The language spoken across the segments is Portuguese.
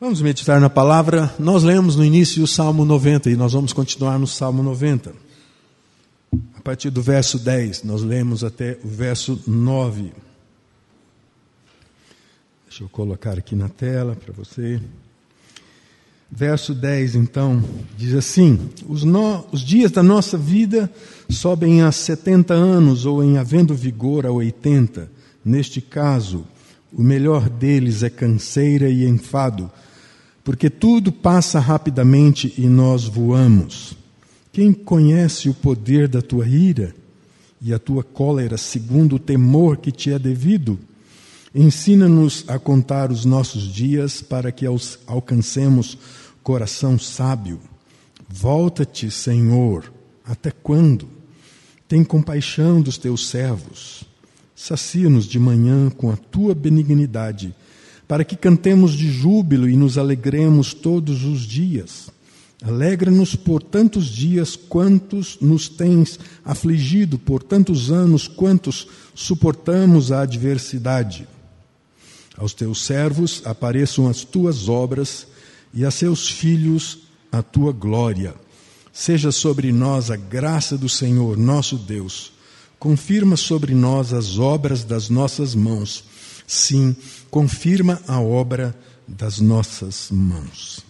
Vamos meditar na palavra. Nós lemos no início o Salmo 90 e nós vamos continuar no Salmo 90. A partir do verso 10, nós lemos até o verso 9. Deixa eu colocar aqui na tela para você. Verso 10, então, diz assim: os, no, os dias da nossa vida sobem a 70 anos, ou em havendo vigor a 80. Neste caso, o melhor deles é canseira e enfado porque tudo passa rapidamente e nós voamos. Quem conhece o poder da tua ira e a tua cólera segundo o temor que te é devido? Ensina-nos a contar os nossos dias para que alcancemos coração sábio. Volta-te, Senhor, até quando? Tem compaixão dos teus servos. Sacia-nos de manhã com a tua benignidade para que cantemos de júbilo e nos alegremos todos os dias. Alegra-nos por tantos dias quantos nos tens afligido, por tantos anos quantos suportamos a adversidade. Aos teus servos apareçam as tuas obras e a seus filhos a tua glória. Seja sobre nós a graça do Senhor, nosso Deus. Confirma sobre nós as obras das nossas mãos sim, confirma a obra das nossas mãos.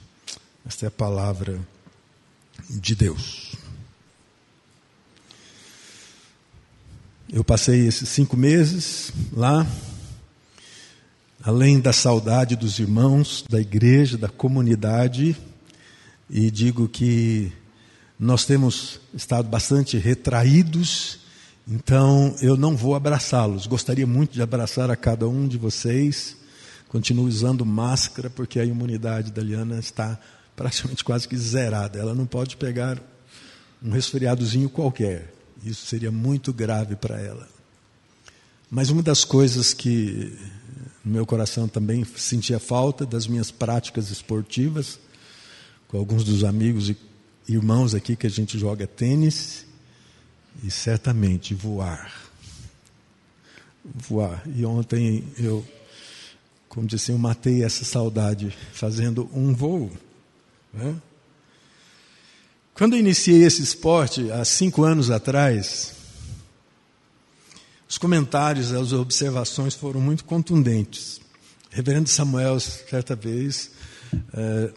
Esta é a palavra de Deus. Eu passei esses cinco meses lá, além da saudade dos irmãos, da igreja, da comunidade, e digo que nós temos estado bastante retraídos então eu não vou abraçá-los. Gostaria muito de abraçar a cada um de vocês. Continuo usando máscara porque a imunidade da Liana está praticamente quase que zerada. Ela não pode pegar um resfriadozinho qualquer. Isso seria muito grave para ela. Mas uma das coisas que no meu coração também sentia falta das minhas práticas esportivas, com alguns dos amigos e irmãos aqui que a gente joga tênis, e certamente voar. Voar. E ontem eu, como disse, eu matei essa saudade fazendo um voo. Né? Quando eu iniciei esse esporte, há cinco anos atrás, os comentários, as observações foram muito contundentes. O reverendo Samuel, certa vez, é,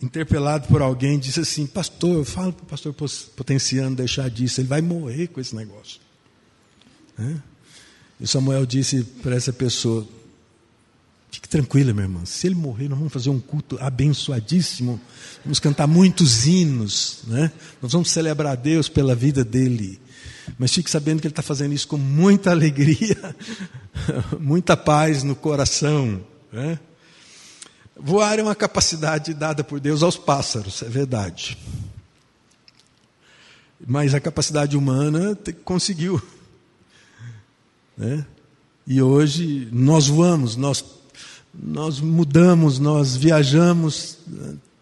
interpelado por alguém, disse assim: Pastor, eu falo para o pastor Potenciano deixar disso, ele vai morrer com esse negócio. Né? E Samuel disse para essa pessoa: Fique tranquila, minha irmã, se ele morrer, nós vamos fazer um culto abençoadíssimo, vamos cantar muitos hinos, né? nós vamos celebrar a Deus pela vida dele. Mas fique sabendo que ele está fazendo isso com muita alegria, muita paz no coração. Né? Voar é uma capacidade dada por Deus aos pássaros, é verdade. Mas a capacidade humana conseguiu. Né? E hoje nós voamos, nós, nós mudamos, nós viajamos,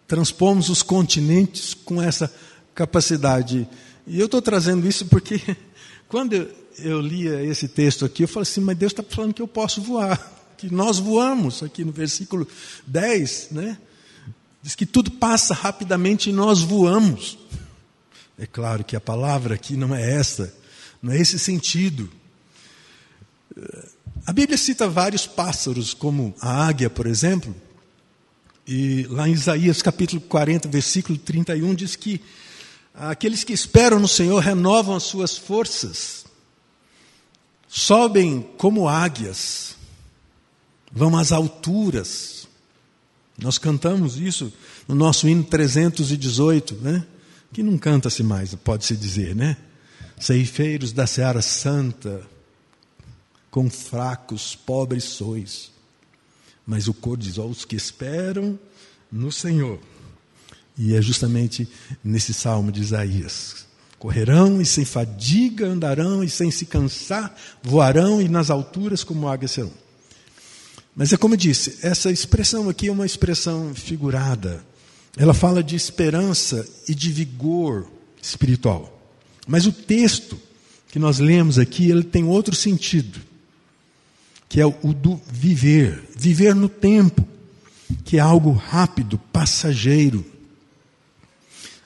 transpomos os continentes com essa capacidade. E eu estou trazendo isso porque quando eu, lia esse texto aqui, eu falei assim, mas Deus está falando que eu posso voar que nós voamos, aqui no versículo 10, né? Diz que tudo passa rapidamente e nós voamos. É claro que a palavra aqui não é essa, não é esse sentido. A Bíblia cita vários pássaros, como a águia, por exemplo, e lá em Isaías capítulo 40, versículo 31, diz que aqueles que esperam no Senhor renovam as suas forças, sobem como águias, vão às alturas. Nós cantamos isso no nosso hino 318, né? Que não canta-se mais, pode-se dizer, né? Ceifeiros da Seara Santa, com fracos, pobres sois. Mas o cor diz: ó, os que esperam no Senhor. E é justamente nesse salmo de Isaías: correrão e sem fadiga andarão, e sem se cansar voarão, e nas alturas como águias serão. Mas é como eu disse, essa expressão aqui é uma expressão figurada. Ela fala de esperança e de vigor espiritual. Mas o texto que nós lemos aqui, ele tem outro sentido, que é o do viver, viver no tempo, que é algo rápido, passageiro.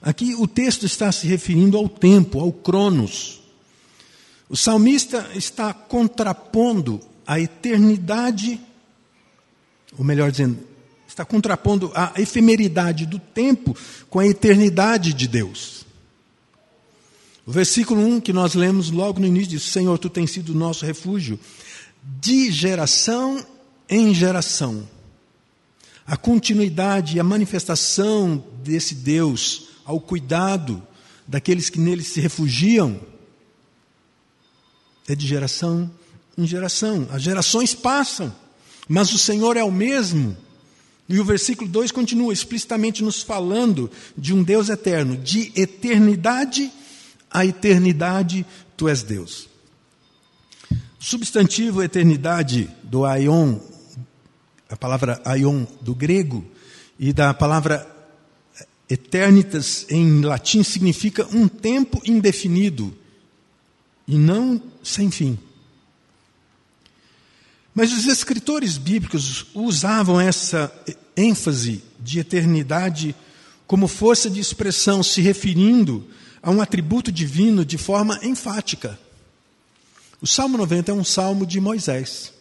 Aqui o texto está se referindo ao tempo, ao cronos. O salmista está contrapondo a eternidade, ou melhor dizendo, está contrapondo a efemeridade do tempo com a eternidade de Deus. O versículo 1 que nós lemos logo no início diz: Senhor, tu tens sido nosso refúgio de geração em geração. A continuidade e a manifestação desse Deus ao cuidado daqueles que nele se refugiam é de geração em geração. As gerações passam, mas o Senhor é o mesmo. E o versículo 2 continua explicitamente nos falando de um Deus eterno, de eternidade a eternidade, tu és Deus. Substantivo eternidade do aion, a palavra aion do grego, e da palavra eternitas em latim significa um tempo indefinido e não sem fim. Mas os escritores bíblicos usavam essa ênfase de eternidade como força de expressão, se referindo a um atributo divino de forma enfática. O Salmo 90 é um salmo de Moisés.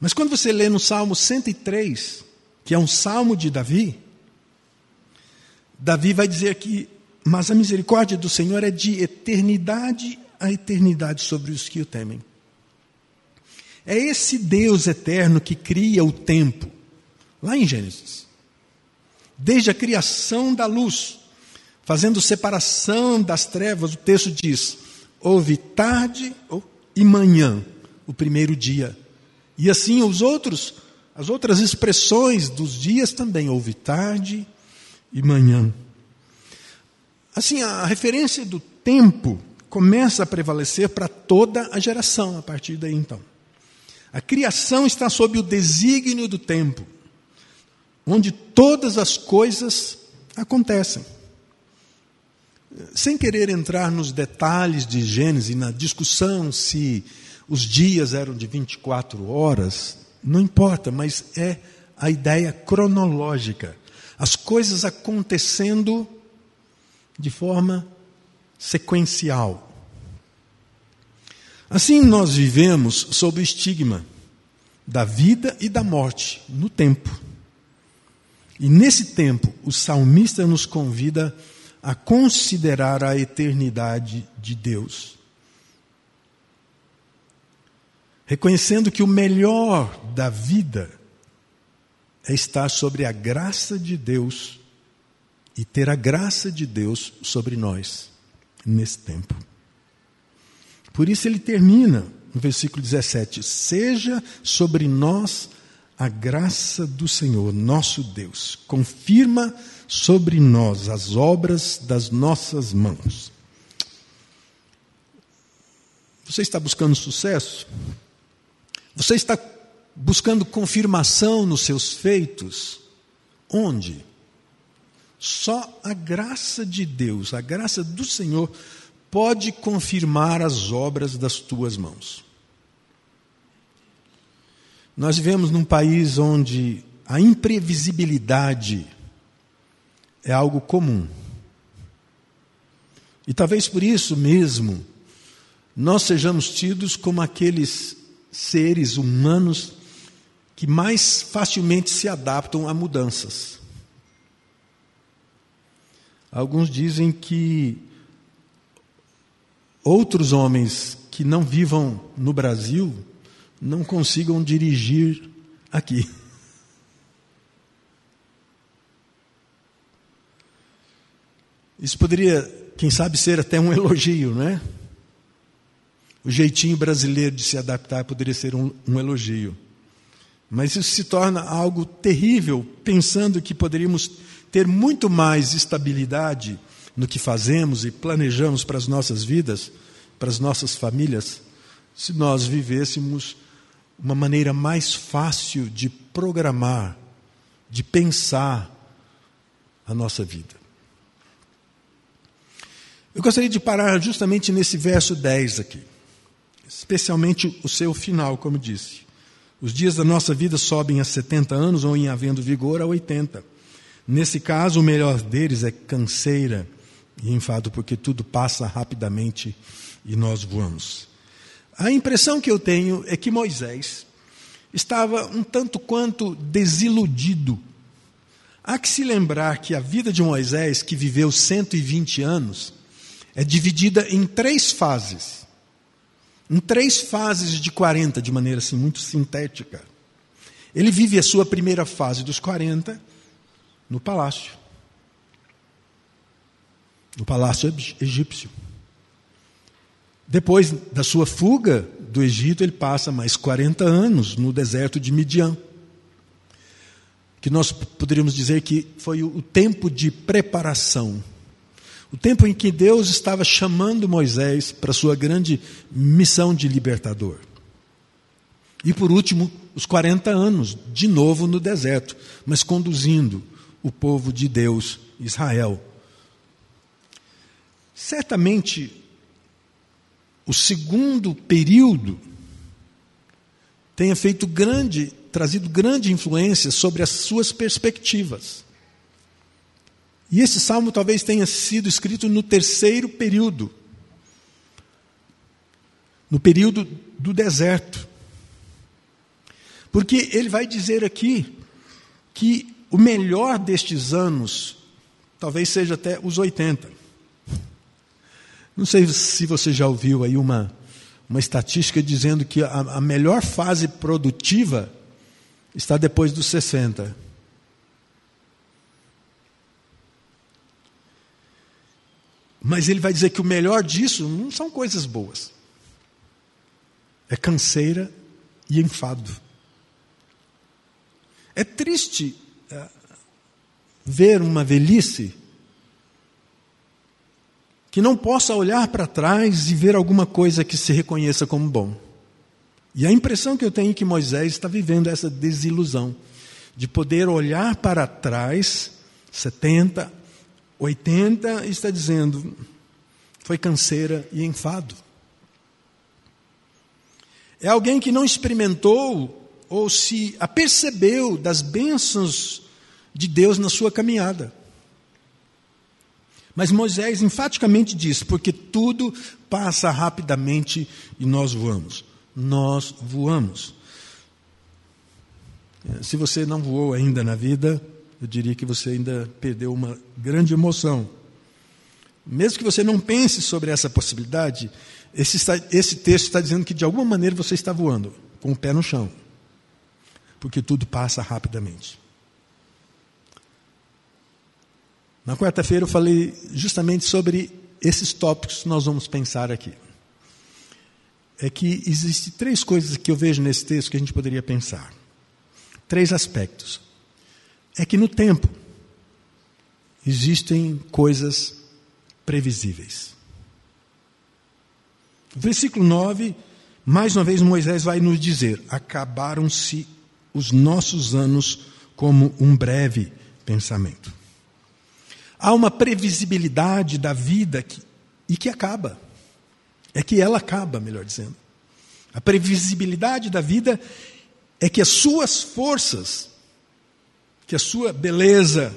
Mas quando você lê no Salmo 103, que é um salmo de Davi, Davi vai dizer que, mas a misericórdia do Senhor é de eternidade a eternidade sobre os que o temem. É esse Deus eterno que cria o tempo, lá em Gênesis. Desde a criação da luz, fazendo separação das trevas, o texto diz: houve tarde e manhã, o primeiro dia. E assim os outros, as outras expressões dos dias também, houve tarde e manhã. Assim, a referência do tempo começa a prevalecer para toda a geração a partir daí então. A criação está sob o desígnio do tempo, onde todas as coisas acontecem. Sem querer entrar nos detalhes de Gênesis, na discussão se os dias eram de 24 horas, não importa, mas é a ideia cronológica. As coisas acontecendo de forma sequencial. Assim nós vivemos sob o estigma da vida e da morte no tempo. E nesse tempo, o salmista nos convida a considerar a eternidade de Deus. Reconhecendo que o melhor da vida é estar sobre a graça de Deus e ter a graça de Deus sobre nós nesse tempo. Por isso ele termina no versículo 17: Seja sobre nós a graça do Senhor, nosso Deus, confirma sobre nós as obras das nossas mãos. Você está buscando sucesso? Você está buscando confirmação nos seus feitos? Onde? Só a graça de Deus, a graça do Senhor, pode confirmar as obras das tuas mãos. Nós vivemos num país onde a imprevisibilidade é algo comum. E talvez por isso mesmo nós sejamos tidos como aqueles seres humanos que mais facilmente se adaptam a mudanças. Alguns dizem que outros homens que não vivam no Brasil não consigam dirigir aqui. Isso poderia, quem sabe, ser até um elogio, não é? O jeitinho brasileiro de se adaptar poderia ser um, um elogio. Mas isso se torna algo terrível, pensando que poderíamos ter muito mais estabilidade no que fazemos e planejamos para as nossas vidas, para as nossas famílias, se nós vivêssemos uma maneira mais fácil de programar, de pensar a nossa vida. Eu gostaria de parar justamente nesse verso 10 aqui, especialmente o seu final, como disse. Os dias da nossa vida sobem a 70 anos ou, em havendo vigor, a 80. Nesse caso, o melhor deles é canseira e enfado, porque tudo passa rapidamente e nós voamos. A impressão que eu tenho é que Moisés estava um tanto quanto desiludido. Há que se lembrar que a vida de Moisés, que viveu 120 anos, é dividida em três fases em três fases de 40, de maneira assim muito sintética. Ele vive a sua primeira fase dos 40 no palácio. No palácio egípcio. Depois da sua fuga do Egito, ele passa mais 40 anos no deserto de Midian. Que nós poderíamos dizer que foi o tempo de preparação o tempo em que Deus estava chamando Moisés para sua grande missão de libertador. E por último, os 40 anos, de novo no deserto, mas conduzindo o povo de Deus, Israel. Certamente, o segundo período tenha feito grande, trazido grande influência sobre as suas perspectivas. E esse salmo talvez tenha sido escrito no terceiro período no período do deserto. Porque ele vai dizer aqui que o melhor destes anos talvez seja até os 80. Não sei se você já ouviu aí uma, uma estatística dizendo que a, a melhor fase produtiva está depois dos 60. Mas ele vai dizer que o melhor disso não são coisas boas. É canseira e enfado. É triste é, ver uma velhice que não possa olhar para trás e ver alguma coisa que se reconheça como bom. E a impressão que eu tenho é que Moisés está vivendo essa desilusão de poder olhar para trás, 70, 80 está dizendo, foi canseira e enfado. É alguém que não experimentou ou se apercebeu das bênçãos de Deus na sua caminhada. Mas Moisés enfaticamente diz: porque tudo passa rapidamente e nós voamos. Nós voamos. Se você não voou ainda na vida, eu diria que você ainda perdeu uma grande emoção. Mesmo que você não pense sobre essa possibilidade, esse, esse texto está dizendo que de alguma maneira você está voando, com o pé no chão. Porque tudo passa rapidamente. Na quarta-feira eu falei justamente sobre esses tópicos que nós vamos pensar aqui. É que existem três coisas que eu vejo nesse texto que a gente poderia pensar. Três aspectos é que no tempo existem coisas previsíveis. Versículo 9, mais uma vez Moisés vai nos dizer: acabaram-se os nossos anos como um breve pensamento. Há uma previsibilidade da vida que, e que acaba. É que ela acaba, melhor dizendo. A previsibilidade da vida é que as suas forças que a sua beleza,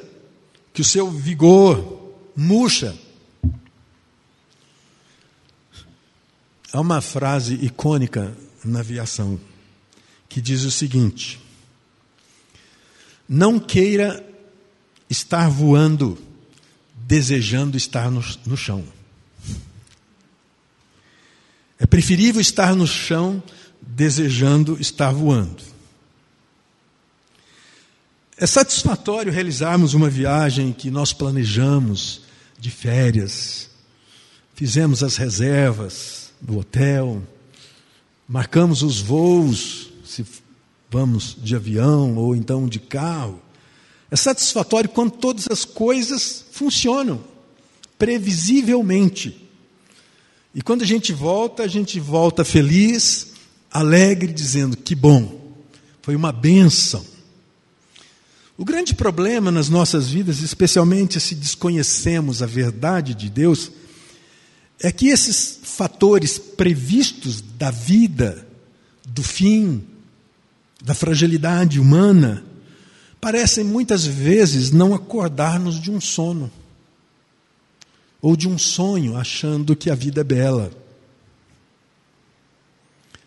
que o seu vigor murcha. Há uma frase icônica na aviação que diz o seguinte: Não queira estar voando desejando estar no, no chão. É preferível estar no chão desejando estar voando. É satisfatório realizarmos uma viagem que nós planejamos de férias, fizemos as reservas do hotel, marcamos os voos, se vamos de avião ou então de carro. É satisfatório quando todas as coisas funcionam previsivelmente. E quando a gente volta, a gente volta feliz, alegre, dizendo: que bom, foi uma bênção. O grande problema nas nossas vidas, especialmente se desconhecemos a verdade de Deus, é que esses fatores previstos da vida, do fim, da fragilidade humana, parecem muitas vezes não acordar-nos de um sono ou de um sonho, achando que a vida é bela.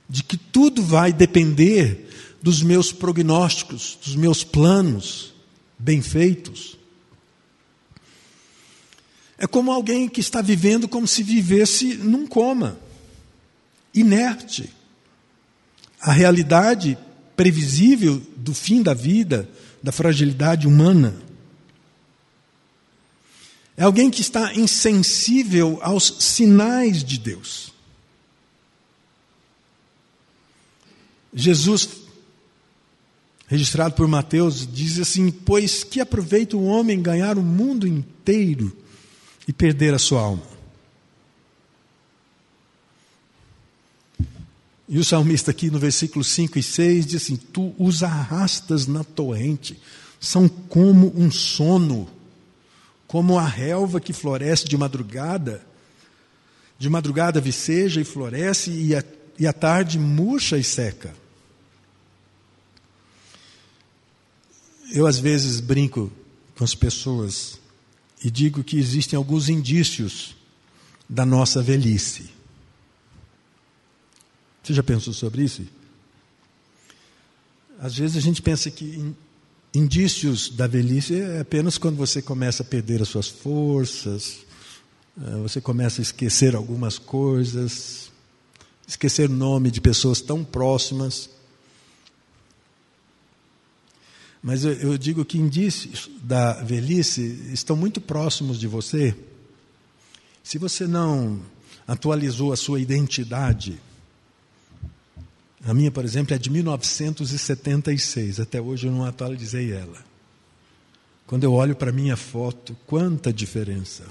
De que tudo vai depender dos meus prognósticos, dos meus planos bem feitos. É como alguém que está vivendo como se vivesse num coma, inerte. A realidade previsível do fim da vida, da fragilidade humana. É alguém que está insensível aos sinais de Deus. Jesus, registrado por Mateus, diz assim: Pois que aproveita o homem ganhar o mundo inteiro e perder a sua alma? E o salmista aqui no versículo 5 e 6 diz assim: Tu os arrastas na torrente, são como um sono, como a relva que floresce de madrugada, de madrugada viceja e floresce, e a, e a tarde murcha e seca. Eu às vezes brinco com as pessoas e digo que existem alguns indícios da nossa velhice. Você já pensou sobre isso? Às vezes a gente pensa que indícios da velhice é apenas quando você começa a perder as suas forças, eh, você começa a esquecer algumas coisas, esquecer nome de pessoas tão próximas. Mas eu, eu digo que indícios da velhice estão muito próximos de você. Se você não atualizou a sua identidade, a minha, por exemplo, é de 1976. Até hoje eu não atualizei ela. Quando eu olho para a minha foto, quanta diferença.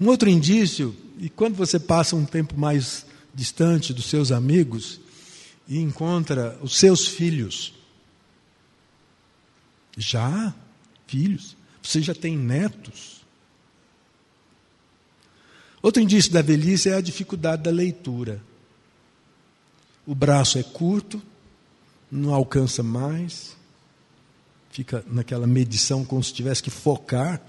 Um outro indício, e quando você passa um tempo mais distante dos seus amigos e encontra os seus filhos, já filhos, você já tem netos. Outro indício da velhice é a dificuldade da leitura. O braço é curto, não alcança mais, fica naquela medição como se tivesse que focar.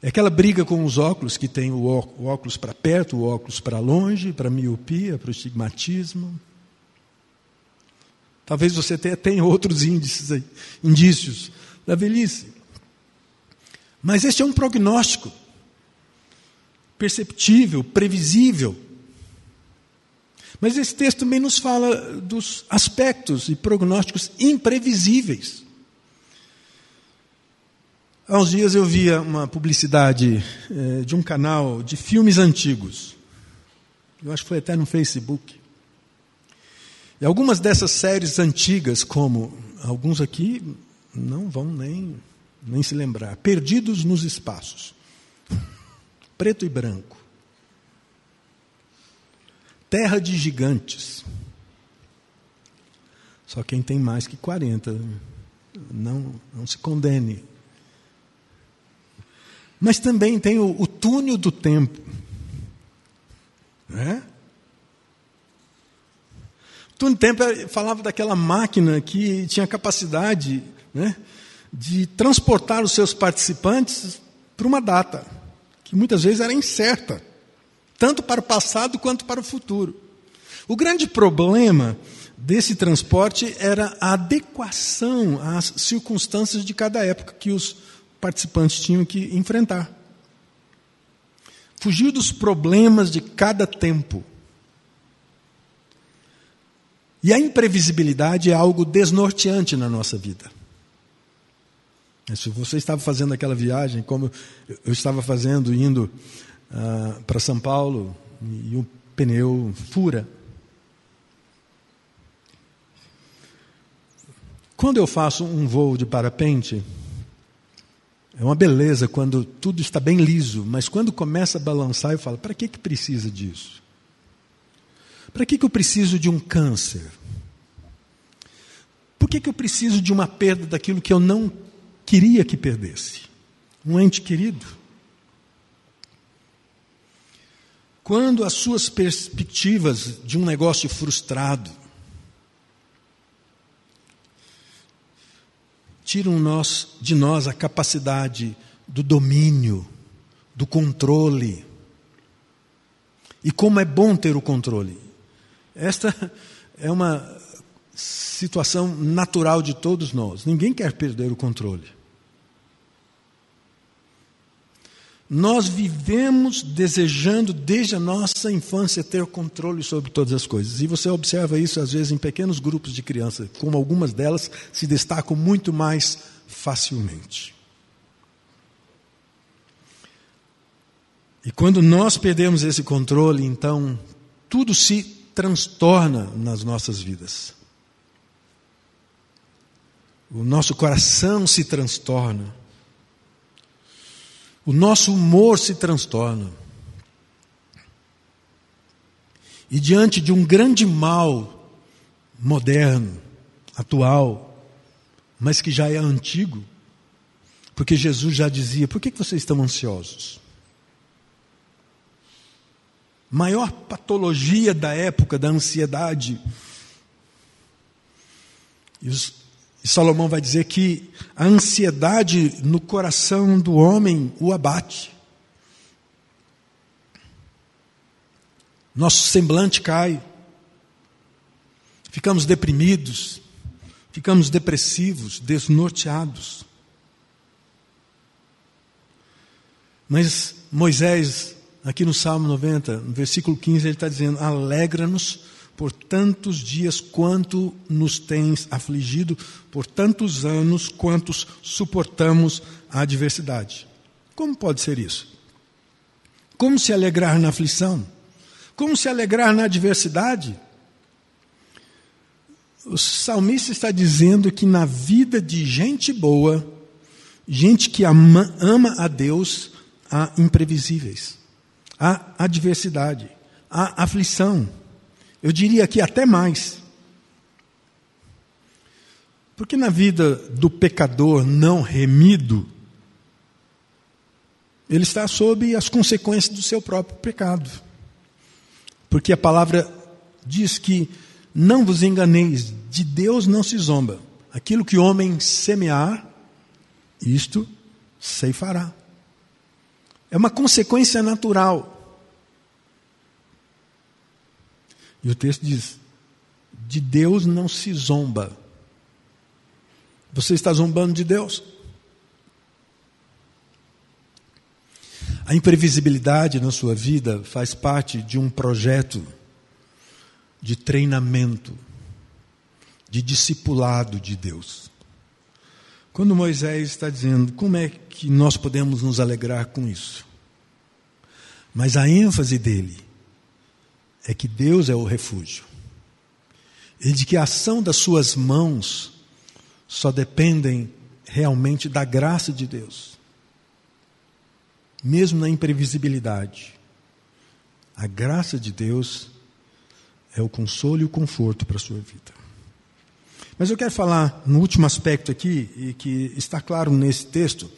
É aquela briga com os óculos, que tem o óculos para perto, o óculos para longe, para miopia, para o estigmatismo. Talvez você até tenha outros índices aí, indícios da velhice. Mas este é um prognóstico perceptível, previsível. Mas esse texto também nos fala dos aspectos e prognósticos imprevisíveis. Há uns dias eu via uma publicidade eh, de um canal de filmes antigos. Eu acho que foi até no Facebook. E algumas dessas séries antigas, como alguns aqui não vão nem, nem se lembrar, Perdidos nos Espaços preto e branco. Terra de gigantes. Só quem tem mais que 40, não, não se condene. Mas também tem o, o túnel do tempo. Né? O túnel do tempo é, falava daquela máquina que tinha capacidade né, de transportar os seus participantes para uma data que muitas vezes era incerta, tanto para o passado quanto para o futuro. O grande problema desse transporte era a adequação às circunstâncias de cada época que os participantes tinham que enfrentar. Fugir dos problemas de cada tempo. E a imprevisibilidade é algo desnorteante na nossa vida. Se você estava fazendo aquela viagem, como eu estava fazendo, indo ah, para São Paulo, e o pneu fura. Quando eu faço um voo de parapente, é uma beleza quando tudo está bem liso, mas quando começa a balançar, eu falo: para que, que precisa disso? Para que, que eu preciso de um câncer? Por que, que eu preciso de uma perda daquilo que eu não queria que perdesse. Um ente querido. quando as suas perspectivas de um negócio frustrado tiram nós, de nós a capacidade do domínio, do controle. E como é bom ter o controle. Esta é uma situação natural de todos nós. Ninguém quer perder o controle. Nós vivemos desejando desde a nossa infância ter controle sobre todas as coisas. E você observa isso às vezes em pequenos grupos de crianças, como algumas delas se destacam muito mais facilmente. E quando nós perdemos esse controle, então tudo se transtorna nas nossas vidas. O nosso coração se transtorna o nosso humor se transtorna. E diante de um grande mal moderno, atual, mas que já é antigo, porque Jesus já dizia: por que vocês estão ansiosos? Maior patologia da época da ansiedade. E os e Salomão vai dizer que a ansiedade no coração do homem o abate. Nosso semblante cai. Ficamos deprimidos, ficamos depressivos, desnorteados. Mas Moisés, aqui no Salmo 90, no versículo 15, ele está dizendo: alegra-nos por tantos dias quanto nos tens afligido, por tantos anos quantos suportamos a adversidade. Como pode ser isso? Como se alegrar na aflição? Como se alegrar na adversidade? O salmista está dizendo que na vida de gente boa, gente que ama, ama a Deus, há imprevisíveis, há adversidade, há aflição. Eu diria que até mais. Porque na vida do pecador não remido, ele está sob as consequências do seu próprio pecado. Porque a palavra diz que não vos enganeis, de Deus não se zomba. Aquilo que o homem semear, isto ceifará. É uma consequência natural. E o texto diz: de Deus não se zomba. Você está zombando de Deus? A imprevisibilidade na sua vida faz parte de um projeto de treinamento, de discipulado de Deus. Quando Moisés está dizendo como é que nós podemos nos alegrar com isso, mas a ênfase dele é que Deus é o refúgio. E de que a ação das suas mãos só dependem realmente da graça de Deus. Mesmo na imprevisibilidade. A graça de Deus é o consolo e o conforto para a sua vida. Mas eu quero falar no último aspecto aqui, e que está claro nesse texto.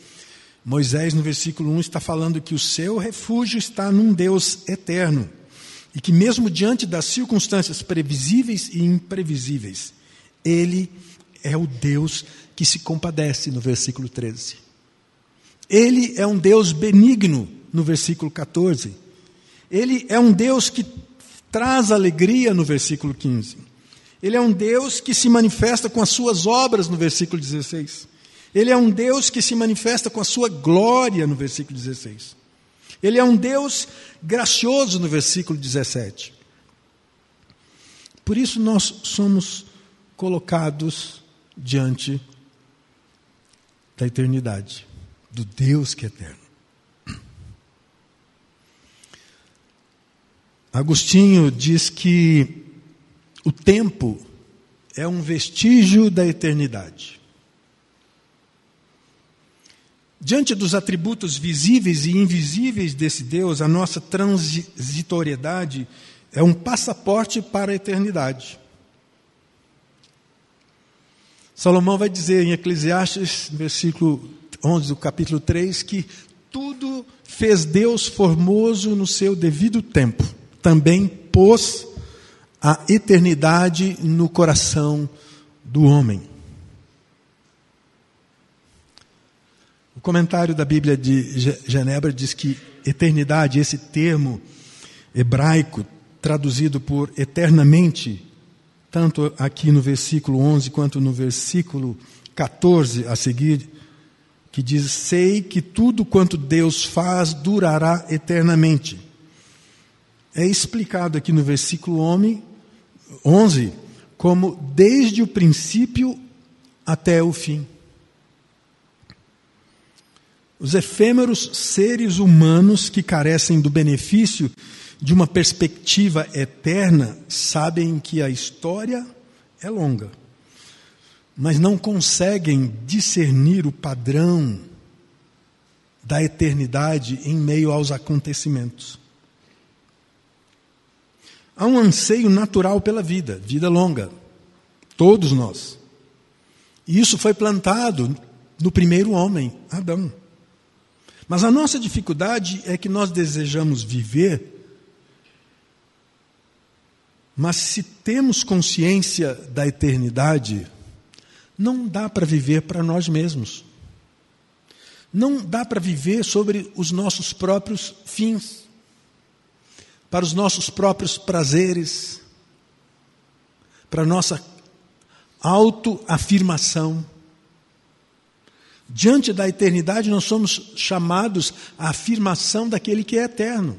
Moisés, no versículo 1, está falando que o seu refúgio está num Deus eterno e que, mesmo diante das circunstâncias previsíveis e imprevisíveis, Ele é o Deus que se compadece, no versículo 13. Ele é um Deus benigno, no versículo 14. Ele é um Deus que traz alegria, no versículo 15. Ele é um Deus que se manifesta com as suas obras, no versículo 16. Ele é um Deus que se manifesta com a sua glória, no versículo 16. Ele é um Deus gracioso no versículo 17. Por isso nós somos colocados diante da eternidade, do Deus que é eterno. Agostinho diz que o tempo é um vestígio da eternidade. Diante dos atributos visíveis e invisíveis desse Deus, a nossa transitoriedade é um passaporte para a eternidade. Salomão vai dizer em Eclesiastes, versículo 11 do capítulo 3, que tudo fez Deus formoso no seu devido tempo. Também pôs a eternidade no coração do homem. Comentário da Bíblia de Genebra diz que eternidade, esse termo hebraico traduzido por eternamente, tanto aqui no versículo 11 quanto no versículo 14 a seguir, que diz: Sei que tudo quanto Deus faz durará eternamente. É explicado aqui no versículo 11 como desde o princípio até o fim. Os efêmeros seres humanos que carecem do benefício de uma perspectiva eterna sabem que a história é longa, mas não conseguem discernir o padrão da eternidade em meio aos acontecimentos. Há um anseio natural pela vida, vida longa, todos nós. E isso foi plantado no primeiro homem, Adão. Mas a nossa dificuldade é que nós desejamos viver mas se temos consciência da eternidade, não dá para viver para nós mesmos. Não dá para viver sobre os nossos próprios fins, para os nossos próprios prazeres, para a nossa autoafirmação. Diante da eternidade, nós somos chamados à afirmação daquele que é eterno.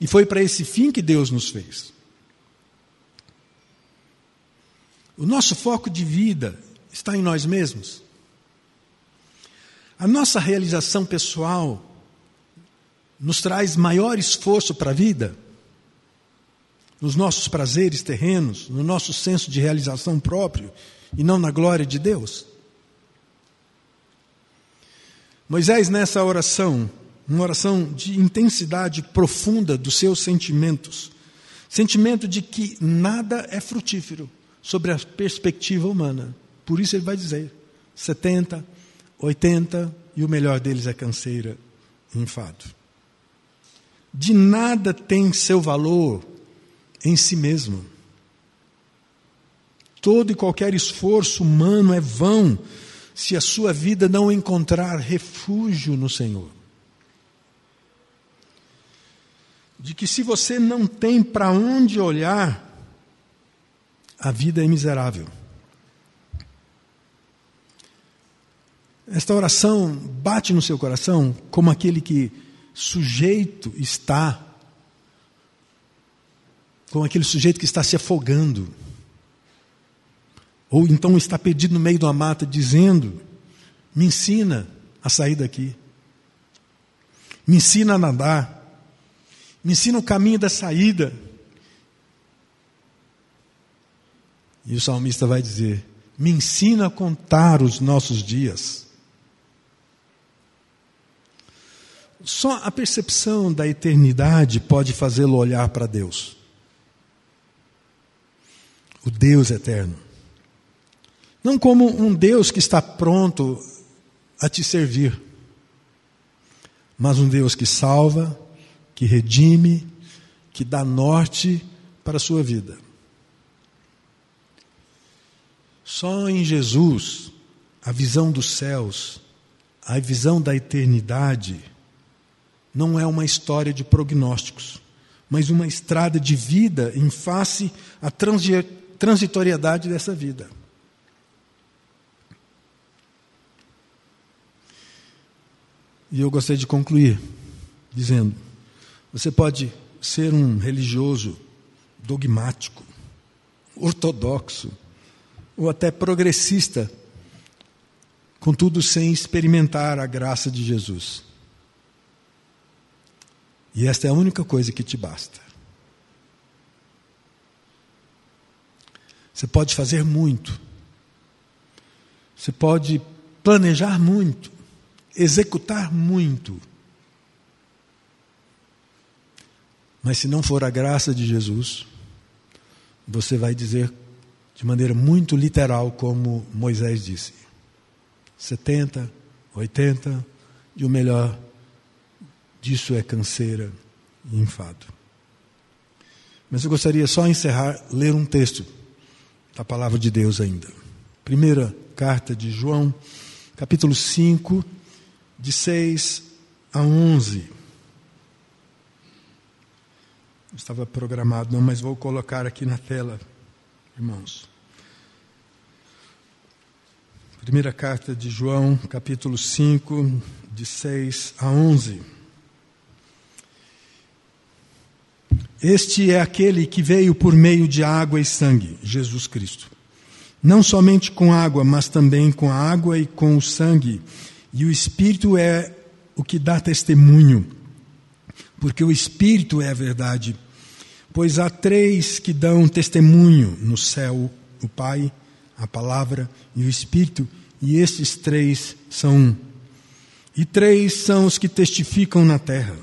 E foi para esse fim que Deus nos fez. O nosso foco de vida está em nós mesmos. A nossa realização pessoal nos traz maior esforço para a vida, nos nossos prazeres terrenos, no nosso senso de realização próprio e não na glória de Deus. Moisés, nessa oração, uma oração de intensidade profunda dos seus sentimentos, sentimento de que nada é frutífero, sobre a perspectiva humana. Por isso ele vai dizer: 70, 80 e o melhor deles é canseira e enfado. De nada tem seu valor em si mesmo. Todo e qualquer esforço humano é vão se a sua vida não encontrar refúgio no Senhor. De que se você não tem para onde olhar, a vida é miserável. Esta oração bate no seu coração como aquele que sujeito está, como aquele sujeito que está se afogando, ou então está perdido no meio de uma mata, dizendo: Me ensina a sair daqui, me ensina a nadar, me ensina o caminho da saída. E o salmista vai dizer: Me ensina a contar os nossos dias. Só a percepção da eternidade pode fazê-lo olhar para Deus. O Deus eterno. Não como um Deus que está pronto a te servir, mas um Deus que salva, que redime, que dá norte para a sua vida. Só em Jesus, a visão dos céus, a visão da eternidade, não é uma história de prognósticos, mas uma estrada de vida em face à transitoriedade dessa vida. E eu gostaria de concluir dizendo: você pode ser um religioso dogmático, ortodoxo, ou até progressista, contudo sem experimentar a graça de Jesus. E esta é a única coisa que te basta. Você pode fazer muito, você pode planejar muito, executar muito, mas se não for a graça de Jesus, você vai dizer de maneira muito literal, como Moisés disse. 70, 80 e o melhor disso é canseira e enfado. Mas eu gostaria só encerrar, ler um texto da palavra de Deus ainda. Primeira carta de João, capítulo 5, de 6 a 11. Não estava programado, não, mas vou colocar aqui na tela, irmãos. Primeira carta de João, capítulo 5, de 6 a 11. Este é aquele que veio por meio de água e sangue, Jesus Cristo. Não somente com água, mas também com a água e com o sangue. E o Espírito é o que dá testemunho, porque o Espírito é a verdade. Pois há três que dão testemunho no céu: o Pai, a Palavra e o Espírito, e estes três são um. E três são os que testificam na terra: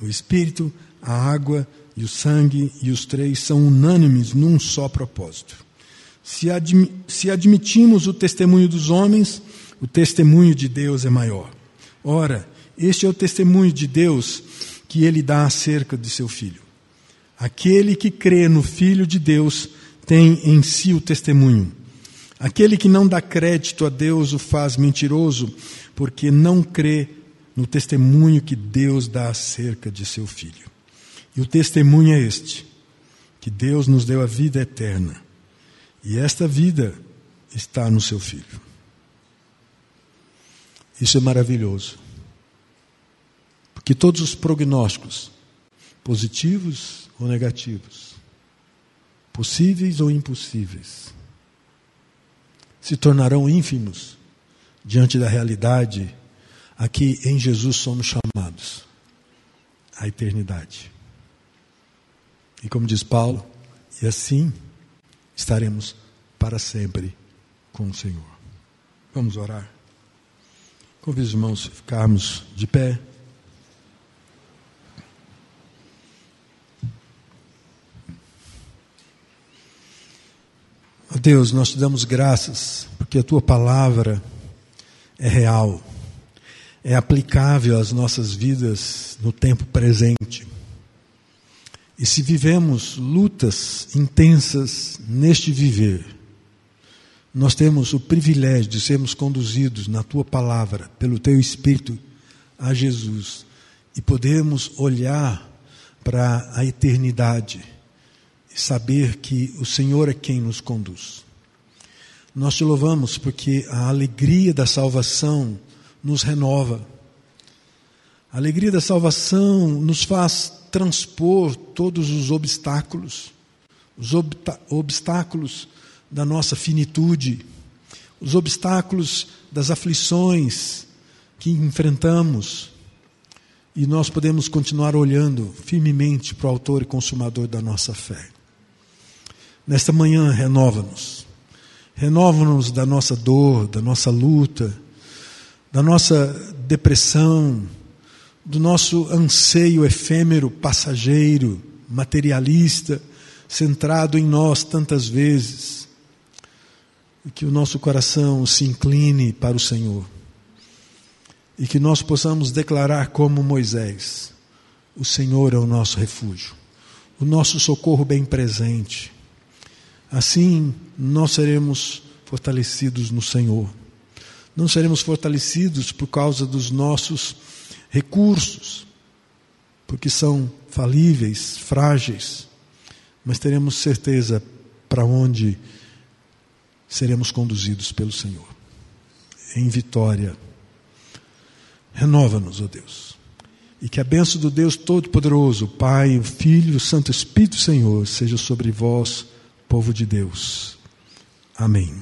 o Espírito, a água e o sangue, e os três são unânimes num só propósito. Se, admi se admitimos o testemunho dos homens, o testemunho de Deus é maior. Ora, este é o testemunho de Deus que ele dá acerca de seu filho. Aquele que crê no Filho de Deus tem em si o testemunho. Aquele que não dá crédito a Deus o faz mentiroso, porque não crê no testemunho que Deus dá acerca de seu filho. E o testemunho é este: que Deus nos deu a vida eterna. E esta vida está no seu filho. Isso é maravilhoso. Porque todos os prognósticos, positivos ou negativos, possíveis ou impossíveis, se tornarão ínfimos diante da realidade a que em Jesus somos chamados a eternidade. E como diz Paulo, e assim estaremos para sempre com o Senhor. Vamos orar. Convido os irmãos a ficarmos de pé. Oh Deus, nós te damos graças porque a tua palavra é real, é aplicável às nossas vidas no tempo presente. E se vivemos lutas intensas neste viver, nós temos o privilégio de sermos conduzidos na tua palavra, pelo teu Espírito, a Jesus, e podemos olhar para a eternidade e saber que o Senhor é quem nos conduz. Nós te louvamos porque a alegria da salvação nos renova. A alegria da salvação nos faz transpor todos os obstáculos, os obstáculos da nossa finitude, os obstáculos das aflições que enfrentamos, e nós podemos continuar olhando firmemente para o Autor e Consumador da nossa fé. Nesta manhã, renova-nos. Renova-nos da nossa dor, da nossa luta, da nossa depressão, do nosso anseio efêmero, passageiro, materialista, centrado em nós tantas vezes. Que o nosso coração se incline para o Senhor. E que nós possamos declarar como Moisés: o Senhor é o nosso refúgio, o nosso socorro bem presente. Assim nós seremos fortalecidos no Senhor. Não seremos fortalecidos por causa dos nossos recursos, porque são falíveis, frágeis, mas teremos certeza para onde seremos conduzidos pelo Senhor. Em vitória. Renova-nos, ó Deus. E que a bênção do Deus Todo-Poderoso, Pai, Filho Santo Espírito Senhor, seja sobre vós, povo de Deus. Amém.